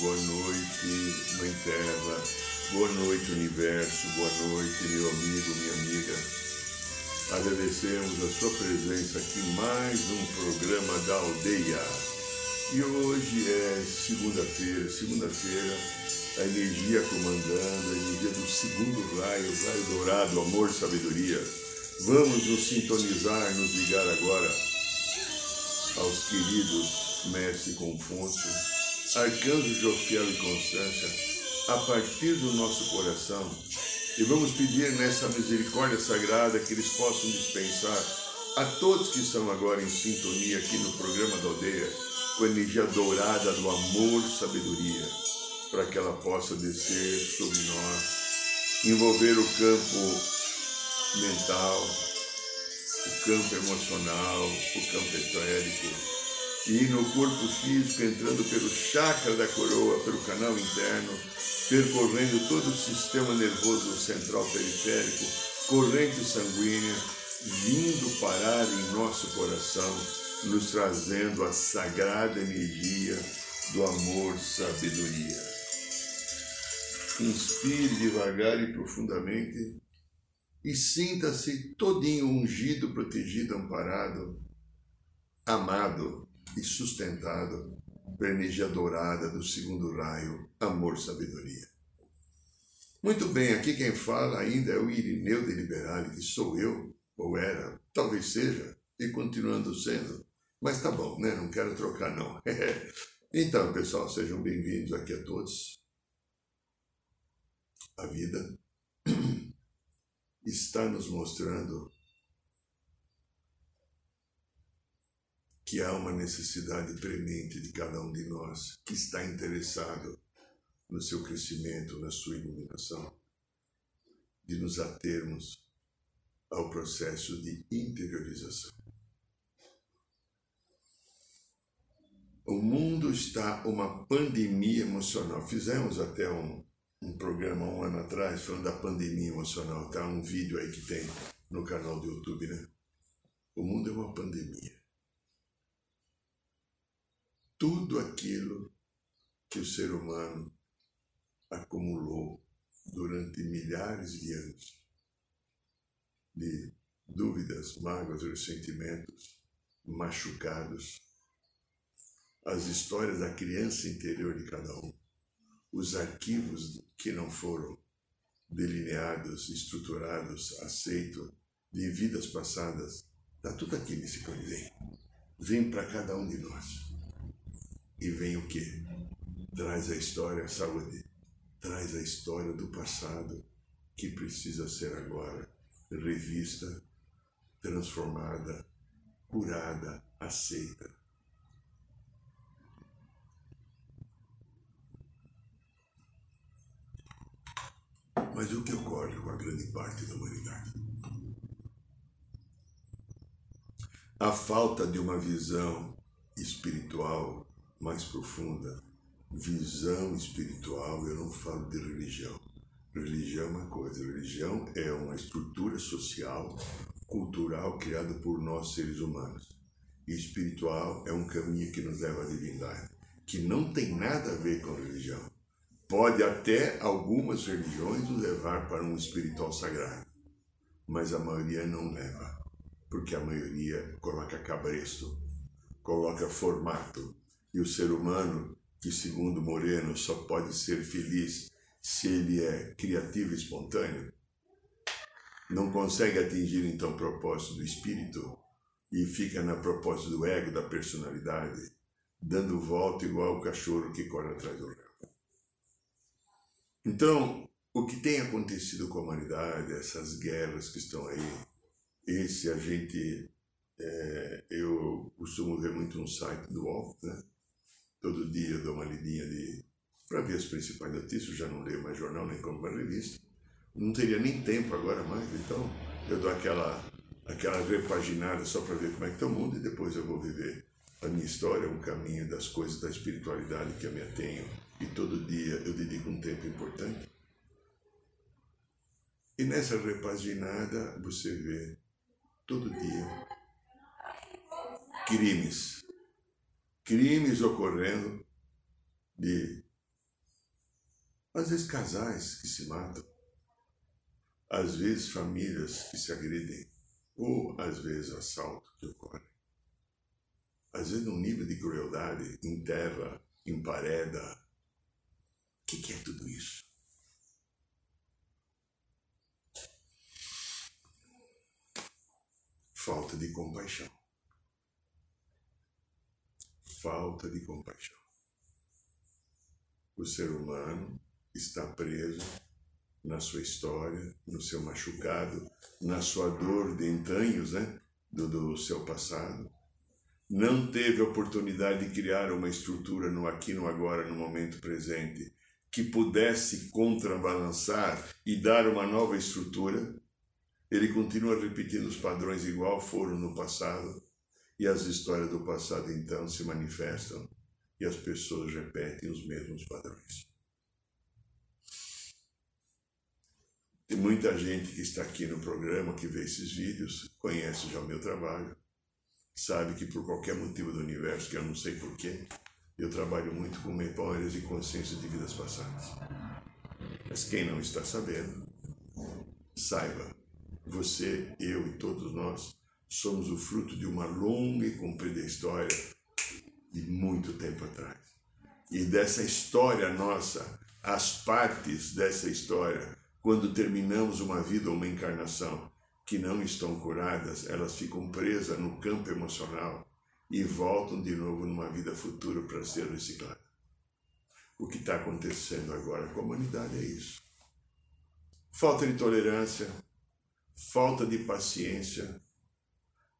Boa noite, Mãe Terra. Boa noite, Universo. Boa noite, meu amigo, minha amiga. Agradecemos a sua presença aqui em mais um programa da Aldeia. E hoje é segunda-feira. Segunda-feira, a energia comandando, a energia do segundo raio, raio dourado, amor, sabedoria. Vamos nos sintonizar, nos ligar agora aos queridos Mestre Confúcio, Arcanjo Jofiel e Constância, a partir do nosso coração, e vamos pedir nessa misericórdia sagrada que eles possam dispensar a todos que estão agora em sintonia aqui no programa da aldeia, com a energia dourada do amor e sabedoria, para que ela possa descer sobre nós, envolver o campo mental, o campo emocional, o campo etérico, e no corpo físico, entrando pelo chakra da coroa, pelo canal interno, percorrendo todo o sistema nervoso central periférico, corrente sanguínea, vindo parar em nosso coração, nos trazendo a sagrada energia do amor sabedoria. Inspire devagar e profundamente e sinta-se todinho ungido, protegido, amparado, amado e sustentado energia dourada do segundo raio, amor, sabedoria. Muito bem, aqui quem fala ainda é o Irineu de Liberale, que sou eu, ou era, talvez seja, e continuando sendo, mas tá bom, né? Não quero trocar não. então, pessoal, sejam bem-vindos aqui a todos. A vida está nos mostrando que há uma necessidade premente de cada um de nós que está interessado no seu crescimento, na sua iluminação, de nos atermos ao processo de interiorização. O mundo está uma pandemia emocional. Fizemos até um, um programa um ano atrás falando da pandemia emocional. Tá um vídeo aí que tem no canal do YouTube, né? O mundo é uma pandemia. Tudo aquilo que o ser humano acumulou durante milhares de anos de dúvidas, mágoas, ressentimentos, machucados, as histórias da criança interior de cada um, os arquivos que não foram delineados, estruturados, aceitos, de vidas passadas, está tudo aqui nesse. Vem, vem para cada um de nós. E vem o quê? Traz a história, saúde, traz a história do passado que precisa ser agora revista, transformada, curada, aceita. Mas o que ocorre com a grande parte da humanidade? A falta de uma visão espiritual mais profunda. Visão espiritual, eu não falo de religião. Religião é uma coisa, religião é uma estrutura social, cultural criada por nós seres humanos. E espiritual é um caminho que nos leva à divindade, que não tem nada a ver com religião. Pode até algumas religiões nos levar para um espiritual sagrado, mas a maioria não leva, porque a maioria coloca cabresto, coloca formato, e o ser humano, que segundo Moreno só pode ser feliz se ele é criativo e espontâneo, não consegue atingir então o propósito do espírito e fica na propósito do ego, da personalidade, dando volta igual o cachorro que corre atrás do rabo. Então, o que tem acontecido com a humanidade, essas guerras que estão aí, esse a gente, é, eu costumo ver muito no site do UOL, né? Todo dia eu dou uma lidinha de para ver as principais notícias, já não leio mais jornal nem compro mais revista. Não teria nem tempo agora mais, então eu dou aquela, aquela repaginada só para ver como é que está o mundo e depois eu vou viver a minha história, um caminho das coisas da espiritualidade que eu me atenho e todo dia eu dedico um tempo importante. E nessa repaginada você vê todo dia crimes, crimes ocorrendo de às vezes casais que se matam, às vezes famílias que se agridem, ou às vezes assalto que ocorre. Às vezes num nível de crueldade, em terra, em pareda. O que, que é tudo isso? Falta de compaixão. Falta de compaixão. O ser humano está preso na sua história, no seu machucado, na sua dor de entranhos, né? Do, do seu passado. Não teve oportunidade de criar uma estrutura no aqui, no agora, no momento presente, que pudesse contrabalançar e dar uma nova estrutura. Ele continua repetindo os padrões igual foram no passado, e as histórias do passado então se manifestam e as pessoas repetem os mesmos padrões. Tem muita gente que está aqui no programa, que vê esses vídeos, conhece já o meu trabalho, sabe que por qualquer motivo do universo, que eu não sei porquê, eu trabalho muito com memórias e consciência de vidas passadas. Mas quem não está sabendo, saiba, você, eu e todos nós somos o fruto de uma longa e comprida história de muito tempo atrás. E dessa história nossa, as partes dessa história quando terminamos uma vida ou uma encarnação que não estão curadas, elas ficam presas no campo emocional e voltam de novo numa vida futura para ser recicladas. O que está acontecendo agora com a humanidade é isso. Falta de tolerância, falta de paciência,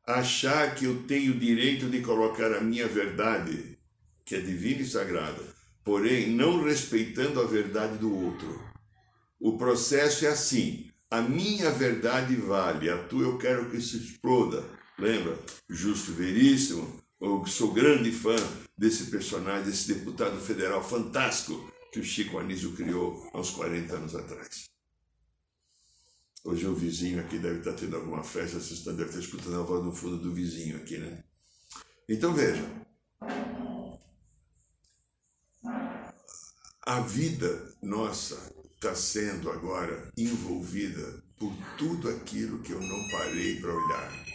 achar que eu tenho direito de colocar a minha verdade, que é divina e sagrada, porém não respeitando a verdade do outro o processo é assim: a minha verdade vale, a tua eu quero que se exploda. Lembra? Justo Veríssimo, eu sou grande fã desse personagem, desse deputado federal fantástico que o Chico Anísio criou há uns 40 anos atrás. Hoje o vizinho aqui deve estar tendo alguma festa, vocês devem estar escutando a voz no fundo do vizinho aqui, né? Então veja, a vida nossa está sendo agora envolvida por tudo aquilo que eu não parei para olhar,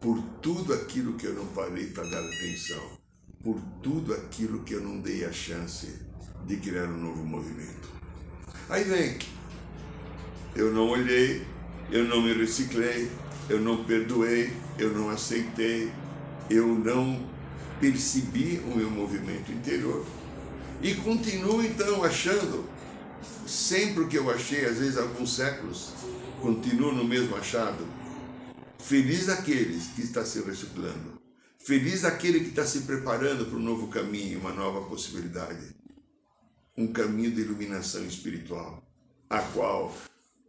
por tudo aquilo que eu não parei para dar atenção, por tudo aquilo que eu não dei a chance de criar um novo movimento. Aí vem, eu não olhei, eu não me reciclei, eu não perdoei, eu não aceitei, eu não percebi o meu movimento interior e continuo então achando sempre o que eu achei, às vezes alguns séculos, continuo no mesmo achado. Feliz aqueles que está se reciclando. Feliz aquele que está se preparando para um novo caminho, uma nova possibilidade. Um caminho de iluminação espiritual, a qual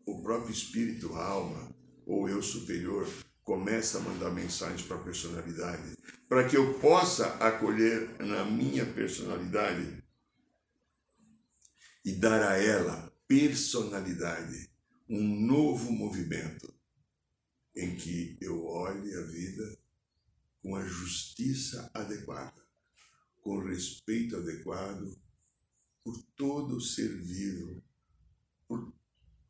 o próprio espírito, a alma, ou eu superior, começa a mandar mensagens para a personalidade, para que eu possa acolher na minha personalidade e dar a ela personalidade, um novo movimento em que eu olhe a vida com a justiça adequada, com respeito adequado por todo ser vivo, por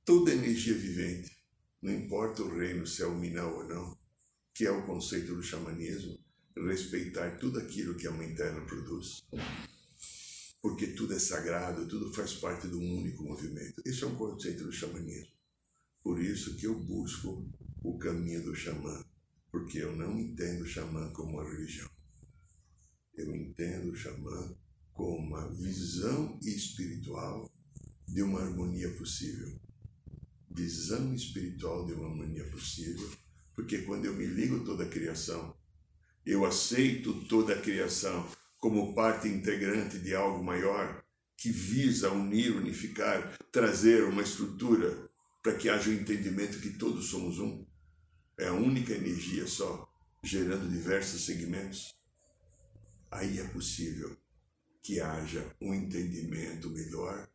toda energia vivente, não importa o reino, se é o minal ou não, que é o conceito do xamanismo, respeitar tudo aquilo que a Mãe Terra produz porque tudo é sagrado, tudo faz parte de um único movimento. Esse é um conceito do xamanismo. Por isso que eu busco o caminho do xamã, porque eu não entendo o xamã como uma religião. Eu entendo o xamã como uma visão espiritual de uma harmonia possível. Visão espiritual de uma harmonia possível Porque quando eu me ligo toda a criação, eu aceito toda a criação como parte integrante de algo maior que visa unir, unificar, trazer uma estrutura para que haja o entendimento que todos somos um. É a única energia só, gerando diversos segmentos. Aí é possível que haja um entendimento melhor,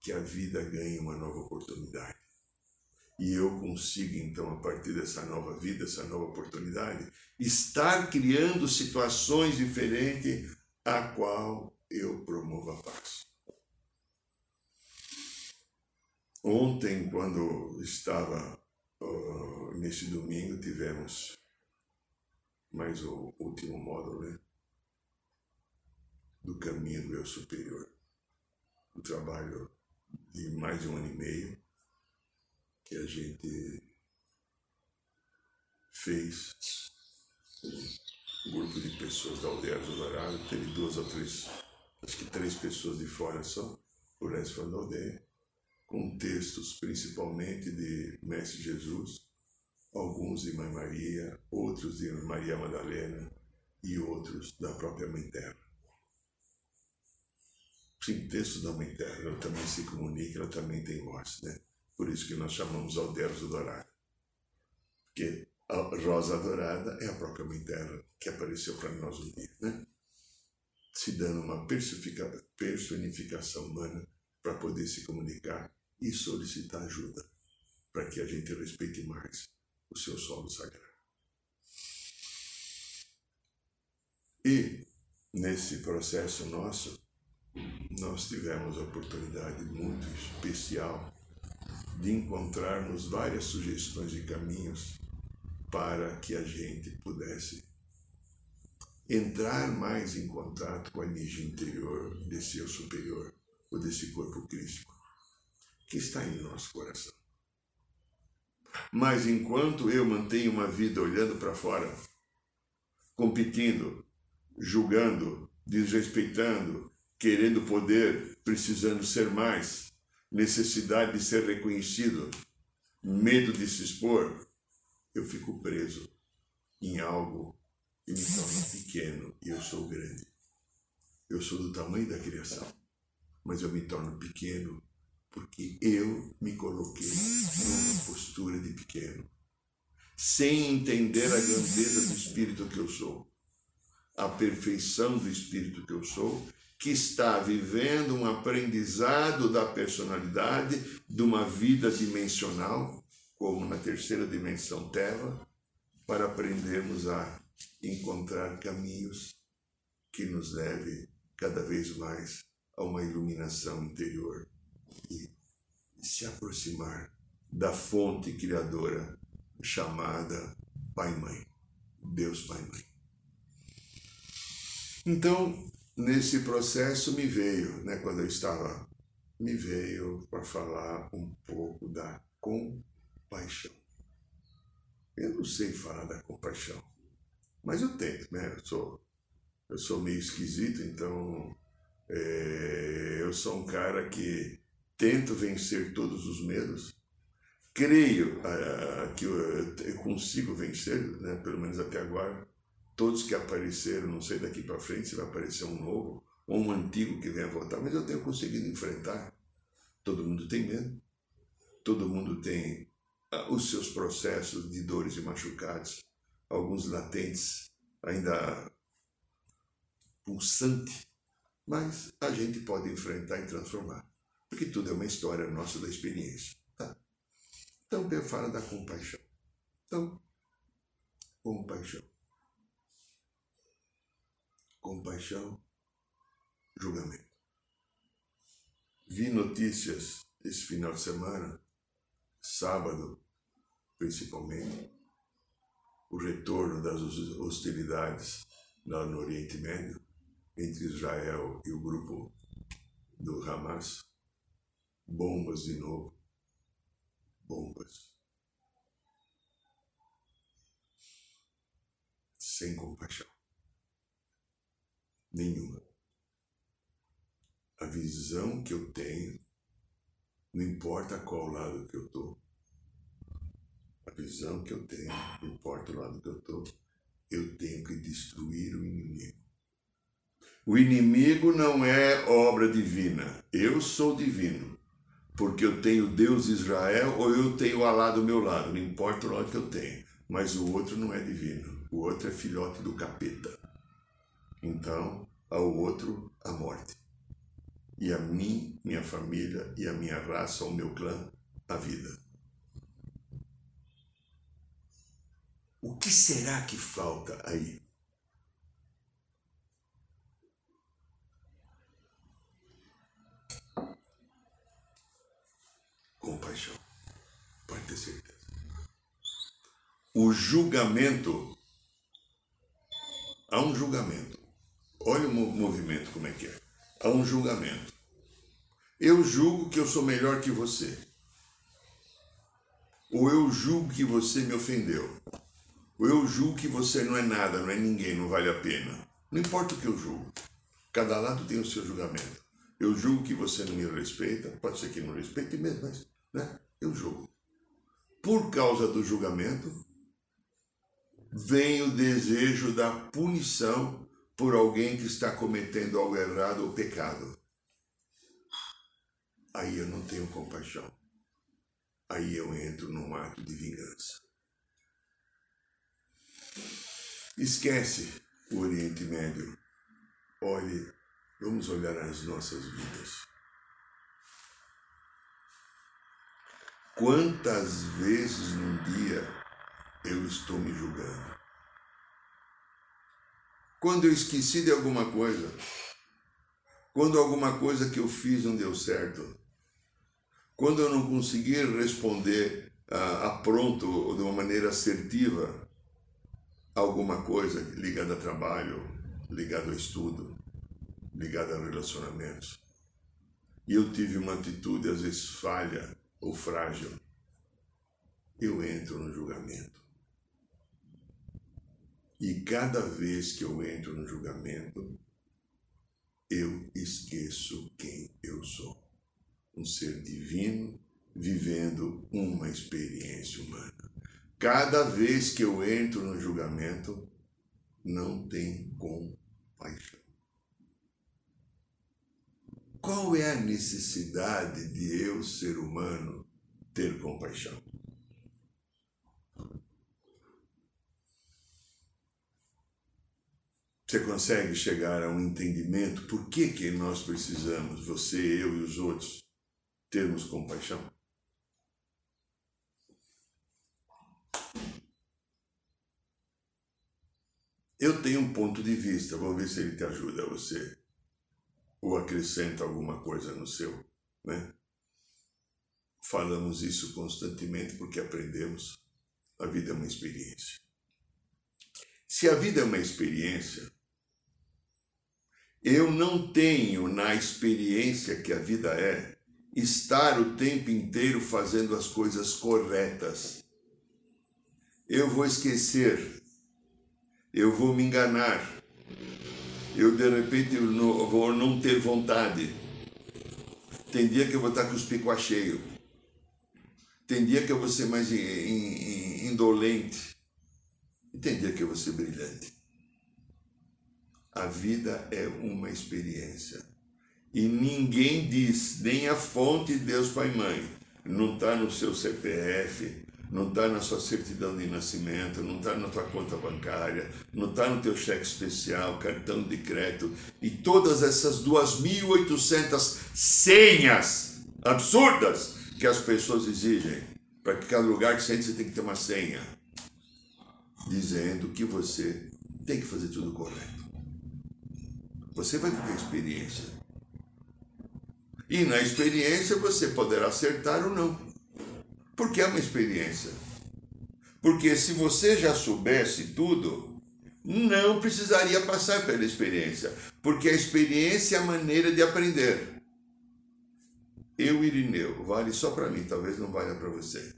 que a vida ganhe uma nova oportunidade. E eu consigo, então, a partir dessa nova vida, essa nova oportunidade, estar criando situações diferentes a qual eu promovo a paz. Ontem, quando estava uh, nesse domingo, tivemos mais o último módulo, né? Do caminho do eu superior. Um trabalho de mais de um ano e meio que a gente fez um grupo de pessoas da aldeia do Dourado, teve duas ou três, acho que três pessoas de fora só, o resto foi da aldeia, com textos principalmente de Mestre Jesus, alguns de Mãe Maria, outros de Maria Madalena e outros da própria Mãe Terra. Sim, textos da Mãe Terra, ela também se comunica, ela também tem voz, né? Por isso que nós chamamos Aldeiros do Dourado. Porque a rosa dourada é a própria Mãe Terra que apareceu para nós um dia, né? Se dando uma personificação humana para poder se comunicar e solicitar ajuda para que a gente respeite mais o seu solo sagrado. E nesse processo nosso, nós tivemos a oportunidade muito especial de encontrarmos várias sugestões de caminhos para que a gente pudesse entrar mais em contato com a energia interior desse eu superior, ou desse corpo crístico, que está em nosso coração. Mas enquanto eu mantenho uma vida olhando para fora, competindo, julgando, desrespeitando, querendo poder, precisando ser mais, necessidade de ser reconhecido, medo de se expor, eu fico preso em algo que me torna pequeno e eu sou grande. Eu sou do tamanho da criação, mas eu me torno pequeno porque eu me coloquei numa postura de pequeno, sem entender a grandeza do espírito que eu sou, a perfeição do espírito que eu sou, que está vivendo um aprendizado da personalidade de uma vida dimensional como na terceira dimensão Terra, para aprendermos a encontrar caminhos que nos leve cada vez mais a uma iluminação interior e se aproximar da fonte criadora chamada Pai Mãe, Deus Pai Mãe. Então, nesse processo me veio, né, quando eu estava, me veio para falar um pouco da compaixão paixão. Eu não sei falar da compaixão, mas eu tento, né? Eu sou, eu sou meio esquisito, então é, eu sou um cara que tento vencer todos os medos. Creio uh, que eu, eu, consigo vencer, né? pelo menos até agora. Todos que apareceram, não sei daqui para frente se vai aparecer um novo ou um antigo que venha voltar, mas eu tenho conseguido enfrentar. Todo mundo tem medo, todo mundo tem ah, os seus processos de dores e machucados, alguns latentes, ainda pulsante, mas a gente pode enfrentar e transformar, porque tudo é uma história nossa da experiência. Tá? Então, eu falo da compaixão. Então, compaixão. Compaixão, julgamento. Vi notícias esse final de semana sábado, principalmente, o retorno das hostilidades lá no Oriente Médio entre Israel e o grupo do Hamas. Bombas de novo. Bombas. Sem compaixão. Nenhuma. A visão que eu tenho não importa qual lado que eu estou. A visão que eu tenho, não importa o lado que eu estou, eu tenho que destruir o inimigo. O inimigo não é obra divina. Eu sou divino. Porque eu tenho Deus Israel ou eu tenho Alá do meu lado. Não importa o lado que eu tenho. Mas o outro não é divino. O outro é filhote do capeta. Então, ao outro, a morte. E a mim, minha família e a minha raça, o meu clã, a vida. O que será que falta aí? compaixão. Pode ter certeza. O julgamento. Há um julgamento. Olha o movimento como é que é. Há um julgamento. Eu julgo que eu sou melhor que você. Ou eu julgo que você me ofendeu. Ou eu julgo que você não é nada, não é ninguém, não vale a pena. Não importa o que eu julgo. Cada lado tem o seu julgamento. Eu julgo que você não me respeita, pode ser que não respeite mesmo, mas né? eu julgo. Por causa do julgamento, vem o desejo da punição por alguém que está cometendo algo errado ou pecado. Aí eu não tenho compaixão. Aí eu entro num ato de vingança. Esquece o Oriente Médio. Olhe, vamos olhar as nossas vidas. Quantas vezes num dia eu estou me julgando? Quando eu esqueci de alguma coisa, quando alguma coisa que eu fiz não deu certo, quando eu não consegui responder a, a pronto ou de uma maneira assertiva alguma coisa ligada a trabalho, ligada ao estudo, ligada a relacionamentos, e eu tive uma atitude às vezes falha, ou frágil, eu entro no julgamento. E cada vez que eu entro no julgamento, eu esqueço quem eu sou. Um ser divino vivendo uma experiência humana. Cada vez que eu entro no julgamento, não tem compaixão. Qual é a necessidade de eu, ser humano, ter compaixão? Você consegue chegar a um entendimento por que, que nós precisamos, você, eu e os outros, termos compaixão? Eu tenho um ponto de vista, vou ver se ele te ajuda você ou acrescenta alguma coisa no seu, né? Falamos isso constantemente porque aprendemos. A vida é uma experiência. Se a vida é uma experiência, eu não tenho na experiência que a vida é estar o tempo inteiro fazendo as coisas corretas. Eu vou esquecer, eu vou me enganar, eu de repente vou não ter vontade. Tem dia que eu vou estar com os picuas cheios. Tem dia que eu vou ser mais indolente. E tem dia que eu vou ser brilhante. A vida é uma experiência. E ninguém diz, nem a fonte de Deus Pai e Mãe, não está no seu CPF, não está na sua certidão de nascimento, não está na tua conta bancária, não está no teu cheque especial, cartão de crédito e todas essas 2.800 senhas absurdas que as pessoas exigem. Para que cada lugar que você entra, você tem que ter uma senha dizendo que você tem que fazer tudo correto. Você vai viver experiência. E na experiência você poderá acertar ou não. Porque é uma experiência. Porque se você já soubesse tudo, não precisaria passar pela experiência. Porque a experiência é a maneira de aprender. Eu, Irineu, vale só para mim, talvez não valha para você.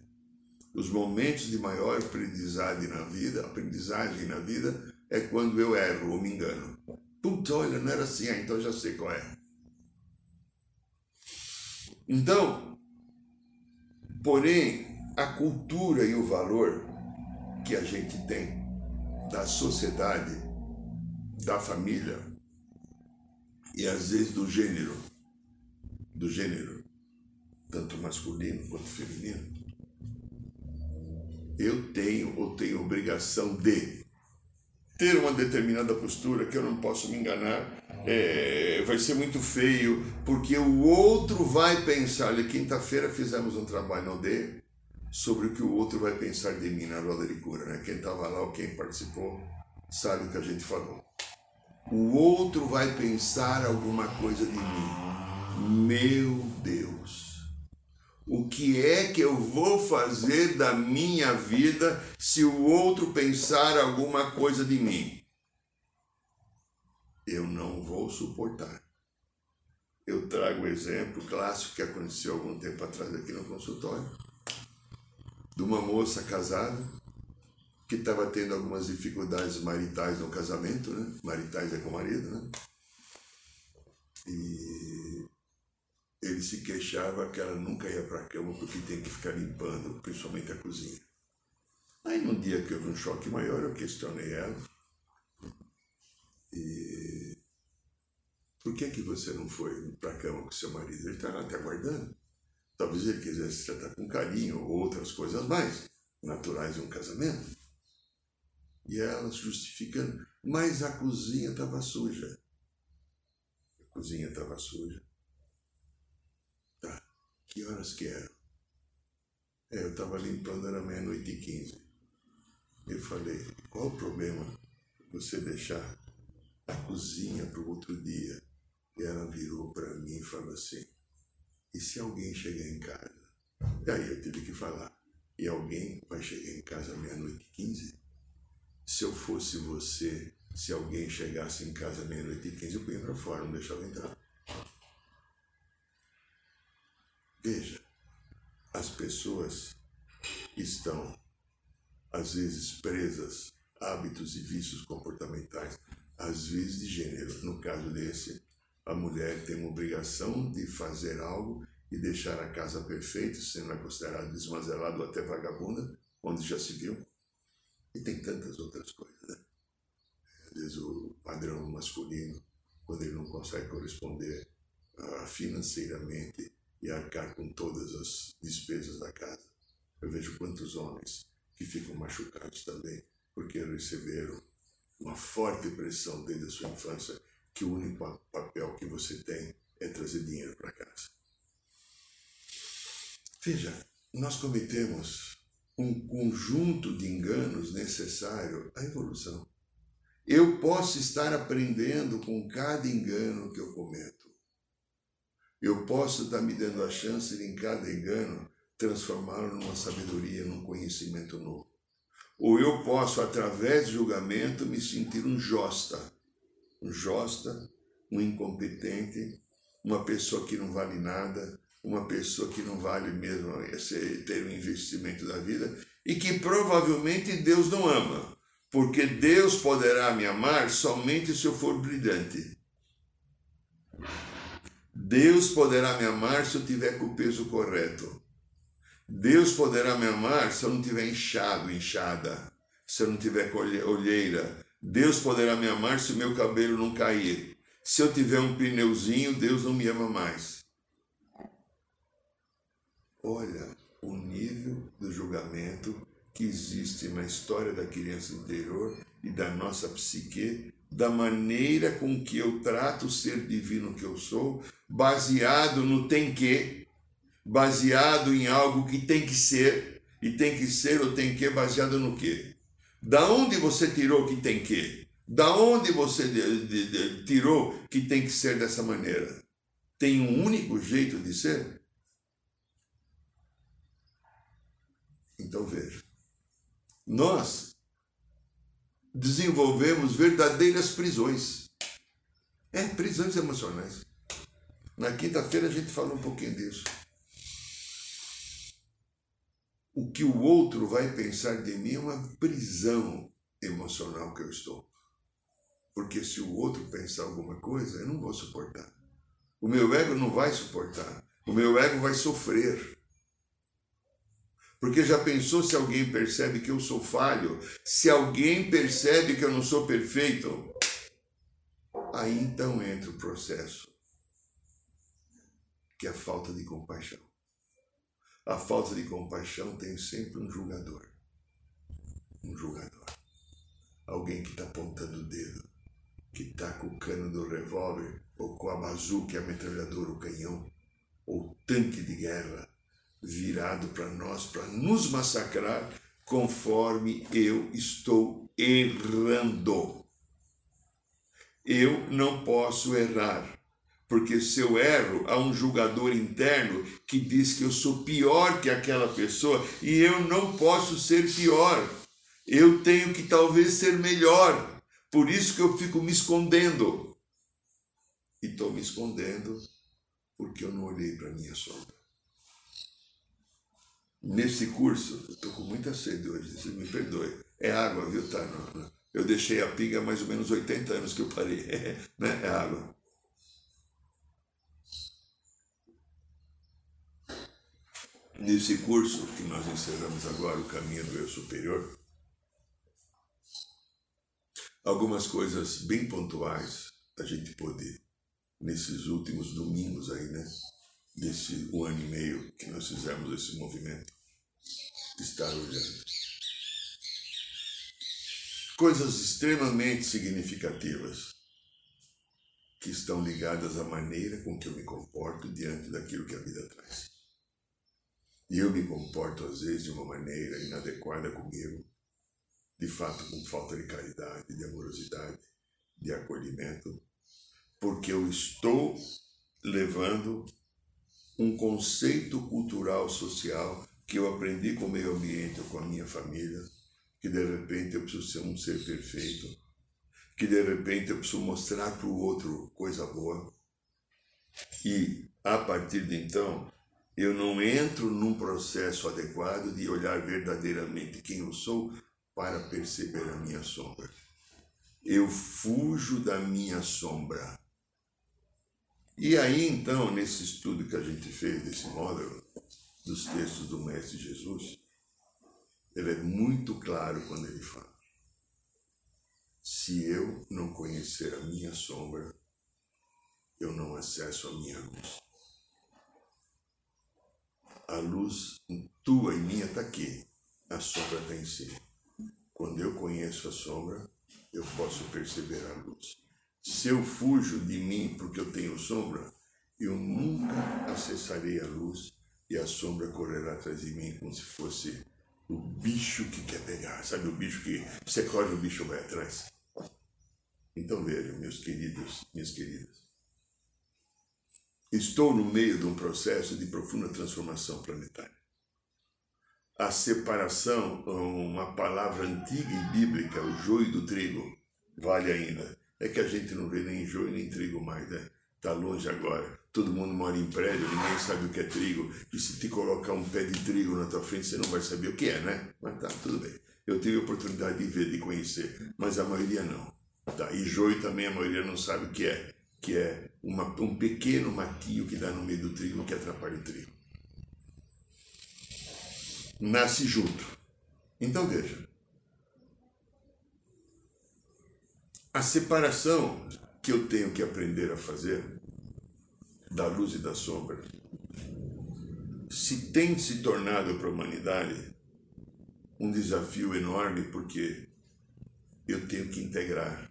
Os momentos de maior aprendizagem na vida, aprendizagem na vida, é quando eu erro ou me engano. Putz, olha, não era assim, ah, então já sei qual é. Então, Porém, a cultura e o valor que a gente tem da sociedade, da família e às vezes do gênero, do gênero, tanto masculino quanto feminino, eu tenho ou tenho obrigação de ter uma determinada postura que eu não posso me enganar, é, vai ser muito feio, porque o outro vai pensar. Olha, quinta-feira fizemos um trabalho no D sobre o que o outro vai pensar de mim na roda de cura, né? Quem estava lá ou quem participou sabe o que a gente falou. O outro vai pensar alguma coisa de mim. Meu Deus. O que é que eu vou fazer da minha vida se o outro pensar alguma coisa de mim? Eu não vou suportar. Eu trago o exemplo clássico que aconteceu algum tempo atrás aqui no consultório, de uma moça casada que estava tendo algumas dificuldades maritais no casamento, né? Maritais é com o marido, né? E ele se queixava que ela nunca ia para a cama porque tem que ficar limpando, principalmente a cozinha. Aí num dia que houve um choque maior, eu questionei ela. E por que que você não foi para a cama com seu marido? Ele está lá te aguardando. Talvez ele quisesse tratar com carinho ou outras coisas mais naturais de um casamento. E ela justificando, mas a cozinha estava suja. A cozinha estava suja. Que horas que era? É, eu estava limpando, era meia-noite e quinze. Eu falei, qual o problema você deixar a cozinha para o outro dia? E ela virou para mim e falou assim, e se alguém chegar em casa? E aí eu tive que falar, e alguém vai chegar em casa meia-noite e quinze? Se eu fosse você, se alguém chegasse em casa meia-noite e quinze, eu punha para fora, não deixava entrar. Veja, as pessoas estão, às vezes, presas a hábitos e vícios comportamentais, às vezes de gênero. No caso desse, a mulher tem uma obrigação de fazer algo e deixar a casa perfeita, sendo considerada desmazelada ou até vagabunda, onde já se viu. E tem tantas outras coisas, né? Às vezes o padrão masculino, quando ele não consegue corresponder uh, financeiramente e arcar com todas as despesas da casa. Eu vejo quantos homens que ficam machucados também porque receberam uma forte pressão desde a sua infância que o único papel que você tem é trazer dinheiro para casa. Veja, nós cometemos um conjunto de enganos necessário à evolução. Eu posso estar aprendendo com cada engano que eu cometo. Eu posso estar me dando a chance de, em cada engano, transformá-lo numa sabedoria, num conhecimento novo. Ou eu posso, através de julgamento, me sentir um josta. Um josta, um incompetente, uma pessoa que não vale nada, uma pessoa que não vale mesmo ter um investimento da vida e que provavelmente Deus não ama, porque Deus poderá me amar somente se eu for brilhante. Deus poderá me amar se eu tiver com o peso correto. Deus poderá me amar se eu não tiver inchado, inchada, se eu não tiver olheira. Deus poderá me amar se o meu cabelo não cair. Se eu tiver um pneuzinho, Deus não me ama mais. Olha o nível do julgamento que existe na história da criança interior e da nossa psique da maneira com que eu trato o ser divino que eu sou, baseado no tem que, baseado em algo que tem que ser, e tem que ser ou tem que baseado no que? Da onde você tirou que tem que? Da onde você de, de, de, tirou que tem que ser dessa maneira? Tem um único jeito de ser? Então veja, nós desenvolvemos verdadeiras prisões. É, prisões emocionais. Na quinta-feira a gente fala um pouquinho disso. O que o outro vai pensar de mim é uma prisão emocional que eu estou. Porque se o outro pensar alguma coisa, eu não vou suportar. O meu ego não vai suportar. O meu ego vai sofrer. Porque já pensou se alguém percebe que eu sou falho? Se alguém percebe que eu não sou perfeito? Aí então entra o processo, que é a falta de compaixão. A falta de compaixão tem sempre um julgador. Um julgador. Alguém que está apontando o dedo, que está com o cano do revólver, ou com a bazuca, a metralhadora, o canhão, ou o tanque de guerra virado para nós, para nos massacrar, conforme eu estou errando. Eu não posso errar, porque se eu erro, há um julgador interno que diz que eu sou pior que aquela pessoa e eu não posso ser pior. Eu tenho que talvez ser melhor. Por isso que eu fico me escondendo. E estou me escondendo porque eu não olhei para a minha sombra. Nesse curso, estou com muita sede hoje, você me perdoe. É água, viu, tá? Eu deixei a pinga há mais ou menos 80 anos que eu parei. né? É água. Nesse curso que nós encerramos agora, o caminho do eu superior, algumas coisas bem pontuais a gente pôde, nesses últimos domingos aí, né? Desse um ano e meio que nós fizemos esse movimento, estar olhando. Coisas extremamente significativas que estão ligadas à maneira com que eu me comporto diante daquilo que a vida traz. E eu me comporto, às vezes, de uma maneira inadequada comigo, de fato, com falta de caridade, de amorosidade, de acolhimento, porque eu estou levando um conceito cultural social que eu aprendi com o meio ambiente ou com a minha família, que de repente eu preciso ser um ser perfeito, que de repente eu preciso mostrar para o outro coisa boa. E a partir de então, eu não entro num processo adequado de olhar verdadeiramente quem eu sou para perceber a minha sombra. Eu fujo da minha sombra e aí, então, nesse estudo que a gente fez desse módulo, dos textos do Mestre Jesus, ele é muito claro quando ele fala: se eu não conhecer a minha sombra, eu não acesso a minha luz. A luz tua e minha está aqui, a sombra está em si. Quando eu conheço a sombra, eu posso perceber a luz. Se eu fujo de mim porque eu tenho sombra, eu nunca acessarei a luz e a sombra correrá atrás de mim como se fosse o bicho que quer pegar. Sabe o bicho que você corre, o bicho vai atrás? Então vejam, meus queridos, minhas queridas. Estou no meio de um processo de profunda transformação planetária. A separação, uma palavra antiga e bíblica, o joio do trigo, vale ainda. É que a gente não vê nem joio nem trigo mais, né? Tá longe agora. Todo mundo mora em prédio, ninguém sabe o que é trigo. E se te colocar um pé de trigo na tua frente, você não vai saber o que é, né? Mas tá, tudo bem. Eu tive a oportunidade de ver, de conhecer, mas a maioria não. Tá? E joio também a maioria não sabe o que é. Que é uma, um pequeno matinho que dá no meio do trigo que atrapalha o trigo. Nasce junto. Então veja, A separação que eu tenho que aprender a fazer da luz e da sombra se tem se tornado para a humanidade um desafio enorme porque eu tenho que integrar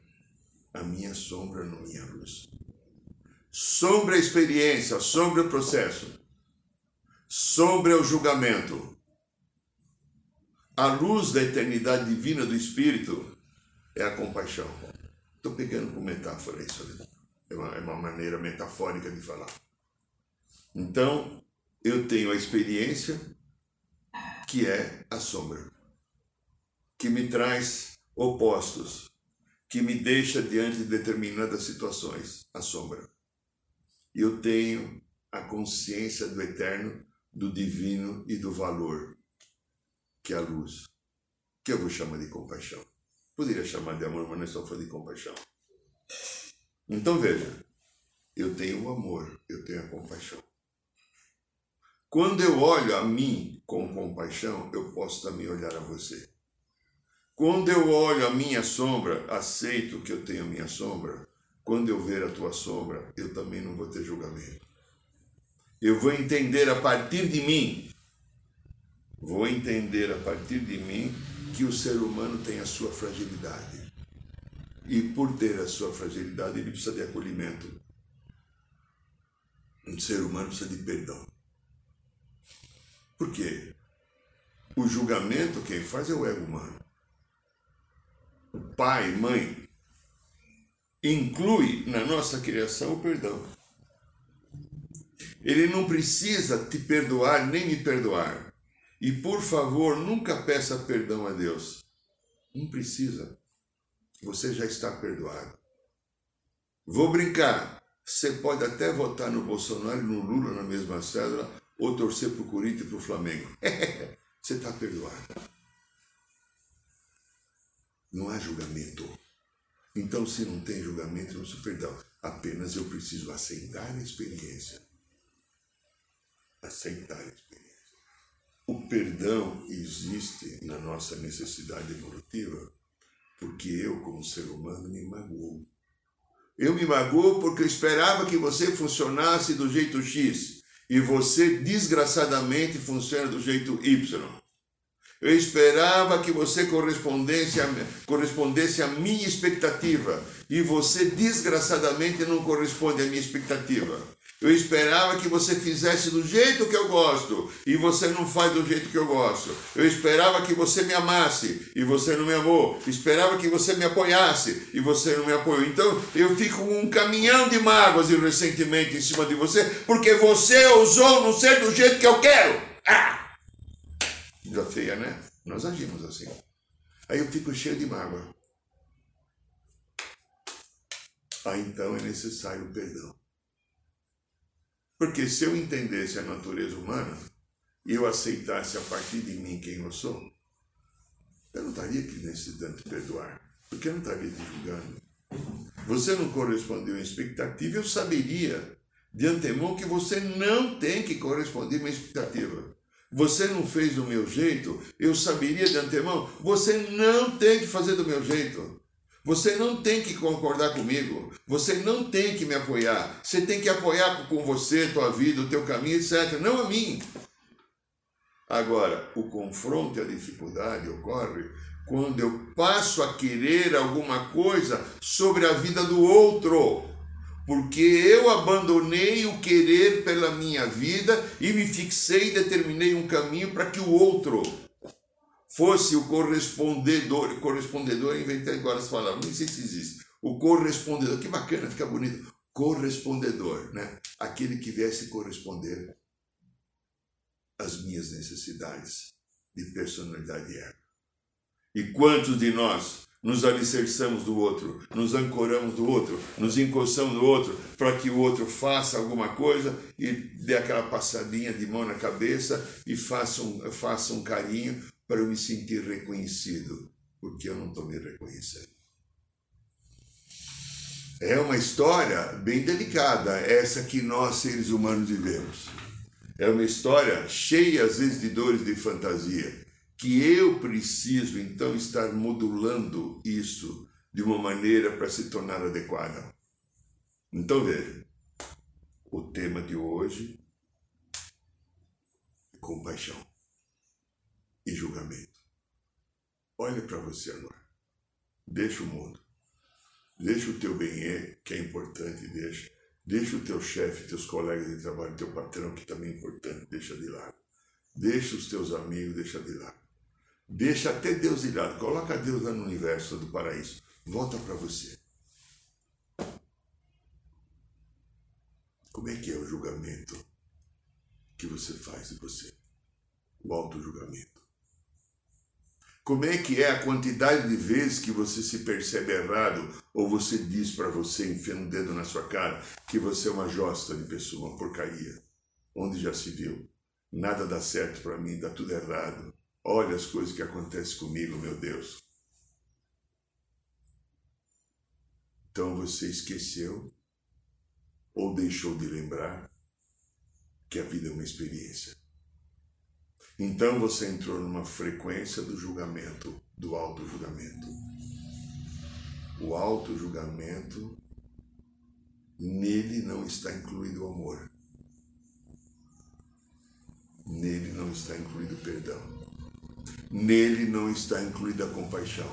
a minha sombra na minha luz. Sombra é experiência, sombra é processo. Sombra é o julgamento. A luz da eternidade divina do Espírito é a compaixão. Estou pegando como metáfora isso ali. É uma, é uma maneira metafórica de falar. Então, eu tenho a experiência que é a sombra, que me traz opostos, que me deixa diante de determinadas situações, a sombra. Eu tenho a consciência do eterno, do divino e do valor, que é a luz, que eu vou chamar de compaixão. Poderia chamar de amor, mas não é só foi de compaixão. Então veja, eu tenho o amor, eu tenho a compaixão. Quando eu olho a mim com compaixão, eu posso também olhar a você. Quando eu olho a minha sombra, aceito que eu tenho a minha sombra. Quando eu ver a tua sombra, eu também não vou ter julgamento. Eu vou entender a partir de mim, vou entender a partir de mim que o ser humano tem a sua fragilidade. E por ter a sua fragilidade, ele precisa de acolhimento. Um ser humano precisa de perdão. Por quê? O julgamento quem faz é o ego humano. O pai, mãe, inclui na nossa criação o perdão. Ele não precisa te perdoar nem me perdoar. E por favor, nunca peça perdão a Deus. Não precisa. Você já está perdoado. Vou brincar. Você pode até votar no Bolsonaro e no Lula na mesma cédula, ou torcer para o Corinthians e para o Flamengo. Você está perdoado. Não há julgamento. Então, se não tem julgamento, não se perdão. Apenas eu preciso aceitar a experiência. Aceitar a experiência. O perdão existe na nossa necessidade evolutiva porque eu, como ser humano, me magoou. Eu me magoou porque eu esperava que você funcionasse do jeito X e você desgraçadamente funciona do jeito Y. Eu esperava que você correspondesse a, correspondesse à minha expectativa e você desgraçadamente não corresponde à minha expectativa. Eu esperava que você fizesse do jeito que eu gosto e você não faz do jeito que eu gosto. Eu esperava que você me amasse e você não me amou. Esperava que você me apoiasse e você não me apoiou. Então eu fico com um caminhão de mágoas e ressentimento em cima de você porque você ousou não ser do jeito que eu quero. Ah! Já feia, né? Nós agimos assim. Aí eu fico cheio de mágoa. Aí então é necessário o perdão. Porque se eu entendesse a natureza humana e eu aceitasse a partir de mim quem eu sou, eu não estaria aqui necessitando perdoar, porque eu não estaria te julgando. Você não correspondeu à expectativa, eu saberia de antemão que você não tem que corresponder à minha expectativa. Você não fez do meu jeito, eu saberia de antemão, você não tem que fazer do meu jeito. Você não tem que concordar comigo, você não tem que me apoiar. Você tem que apoiar com você, tua vida, o teu caminho, etc. Não a mim. Agora, o confronto e a dificuldade ocorre quando eu passo a querer alguma coisa sobre a vida do outro. Porque eu abandonei o querer pela minha vida e me fixei e determinei um caminho para que o outro fosse o correspondedor, correspondedor, inventei agora essa palavra, nem sei se existe. O correspondedor, que bacana, fica bonito. Correspondedor, né? Aquele que viesse corresponder às minhas necessidades de personalidade e ego. E quantos de nós nos alicerçamos do outro, nos ancoramos do outro, nos encostamos do outro, para que o outro faça alguma coisa e dê aquela passadinha de mão na cabeça e faça um, faça um carinho para eu me sentir reconhecido, porque eu não estou me reconhecendo. É uma história bem delicada, essa que nós seres humanos vivemos. É uma história cheia, às vezes, de dores de fantasia, que eu preciso, então, estar modulando isso de uma maneira para se tornar adequada. Então, veja, o tema de hoje é compaixão e julgamento. Olhe para você agora. Deixa o mundo. Deixa o teu bem que é importante, deixa. Deixa o teu chefe, teus colegas de trabalho, teu patrão, que também é importante, deixa de lado. Deixa os teus amigos, deixa de lado. Deixa até Deus de lado. Coloca Deus lá no universo do paraíso. Volta para você. Como é que é o julgamento que você faz de você? O auto-julgamento. Como é que é a quantidade de vezes que você se percebe errado ou você diz para você, enfiando um dedo na sua cara, que você é uma josta de pessoa, uma porcaria? Onde já se viu? Nada dá certo para mim, dá tudo errado. Olha as coisas que acontecem comigo, meu Deus. Então você esqueceu ou deixou de lembrar que a vida é uma experiência. Então você entrou numa frequência do julgamento, do auto-julgamento. O auto-julgamento, nele não está incluído o amor. Nele não está incluído o perdão. Nele não está incluída a compaixão.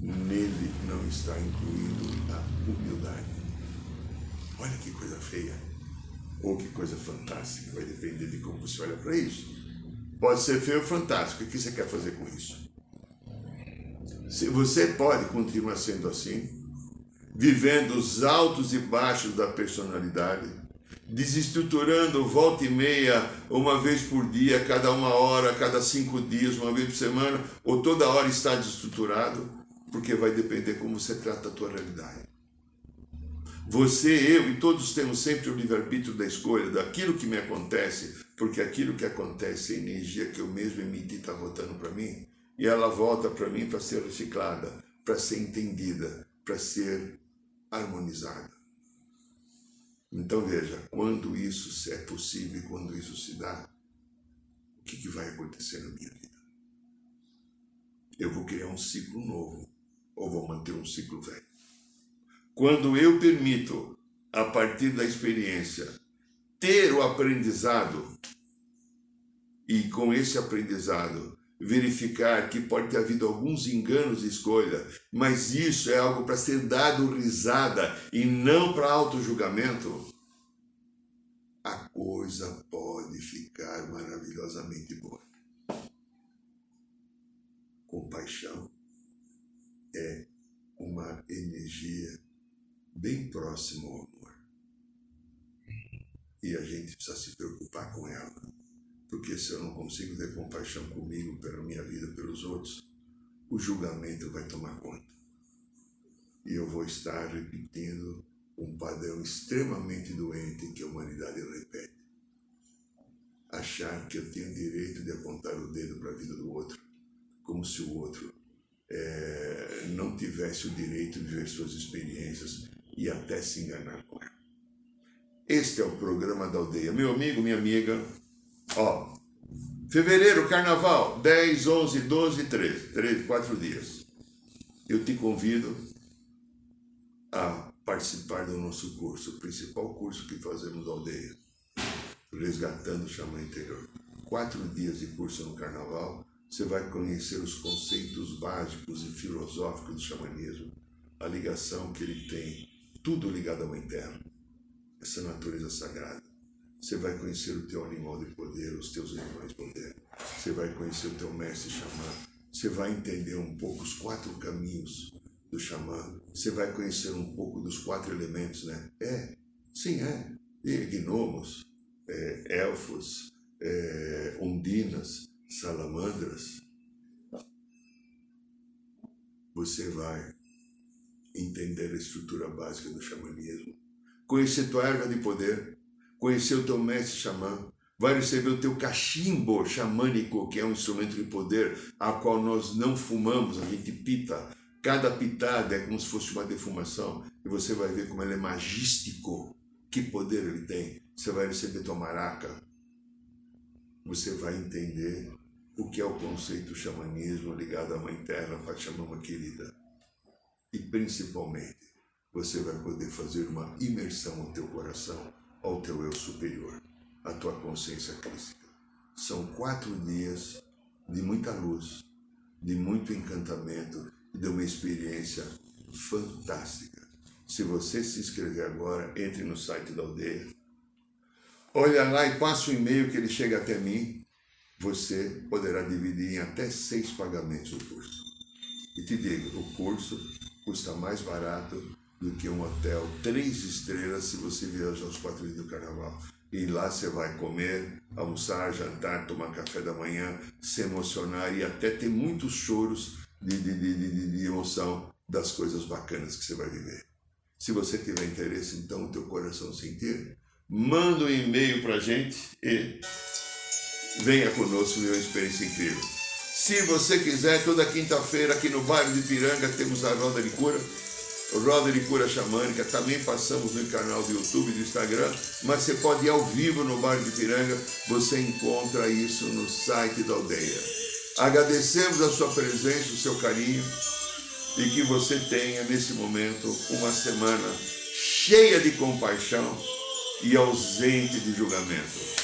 Nele não está incluído a humildade. Olha que coisa feia. Ou que coisa fantástica. Vai depender de como você olha para isso. Pode ser feio ou fantástico. O que você quer fazer com isso? Se você pode continuar sendo assim, vivendo os altos e baixos da personalidade, desestruturando volta e meia, uma vez por dia, cada uma hora, cada cinco dias, uma vez por semana, ou toda hora está desestruturado, porque vai depender como você trata a tua realidade. Você, eu e todos temos sempre o livre-arbítrio da escolha daquilo que me acontece, porque aquilo que acontece é energia que eu mesmo emiti está voltando para mim, e ela volta para mim para ser reciclada, para ser entendida, para ser harmonizada. Então veja, quando isso é possível e quando isso se dá, o que, que vai acontecer na minha vida? Eu vou criar um ciclo novo ou vou manter um ciclo velho? Quando eu permito, a partir da experiência, ter o aprendizado e com esse aprendizado verificar que pode ter havido alguns enganos de escolha, mas isso é algo para ser dado risada e não para auto-julgamento, a coisa pode ficar maravilhosamente boa. Compaixão é uma energia bem próxima ao amor. E a gente precisa se preocupar com ela porque se eu não consigo ter compaixão comigo, pela minha vida, pelos outros, o julgamento vai tomar conta. E eu vou estar repetindo um padrão extremamente doente que a humanidade repete. Achar que eu tenho direito de apontar o dedo para a vida do outro, como se o outro é, não tivesse o direito de ver suas experiências e até se enganar com ela. Este é o programa da aldeia. Meu amigo, minha amiga, Ó, fevereiro, carnaval, 10, 11, 12, 13, 13, 4 dias. Eu te convido a participar do nosso curso, o principal curso que fazemos da aldeia, Resgatando o Xamã Interior. Quatro dias de curso no carnaval, você vai conhecer os conceitos básicos e filosóficos do xamanismo, a ligação que ele tem, tudo ligado Mãe Terra, essa natureza sagrada. Você vai conhecer o teu animal de poder, os teus animais de poder. Você vai conhecer o teu mestre xamã. Você vai entender um pouco os quatro caminhos do xamã. Você vai conhecer um pouco dos quatro elementos, né? É, sim, é. E gnomos, é, elfos, é, ondinas, salamandras. Você vai entender a estrutura básica do xamanismo. Conhecer tua erva de poder conhecer o teu mestre xamã, vai receber o teu cachimbo xamânico, que é um instrumento de poder, a qual nós não fumamos, a gente pita. Cada pitada é como se fosse uma defumação, e você vai ver como ele é magístico, que poder ele tem. Você vai receber tua maraca, você vai entender o que é o conceito xamanismo ligado à Mãe Terra, Pachamama querida. E principalmente, você vai poder fazer uma imersão no teu coração ao teu eu superior, à tua consciência crística. São quatro dias de muita luz, de muito encantamento e de uma experiência fantástica. Se você se inscrever agora, entre no site da aldeia. Olha lá e passa o e-mail que ele chega até mim. Você poderá dividir em até seis pagamentos o curso. E te digo, o curso custa mais barato do que um hotel três estrelas se você viajar aos quatro dias do carnaval. E lá você vai comer, almoçar, jantar, tomar café da manhã, se emocionar e até ter muitos choros de, de, de, de emoção das coisas bacanas que você vai viver. Se você tiver interesse, então, o teu coração sentir, manda um e-mail para gente e venha conosco viver uma experiência incrível. Se você quiser, toda quinta-feira aqui no bairro de Piranga temos a roda de cura Roda de Cura Xamânica, também passamos no canal do YouTube e do Instagram, mas você pode ir ao vivo no bairro de Piranga, você encontra isso no site da aldeia. Agradecemos a sua presença, o seu carinho e que você tenha nesse momento uma semana cheia de compaixão e ausente de julgamento.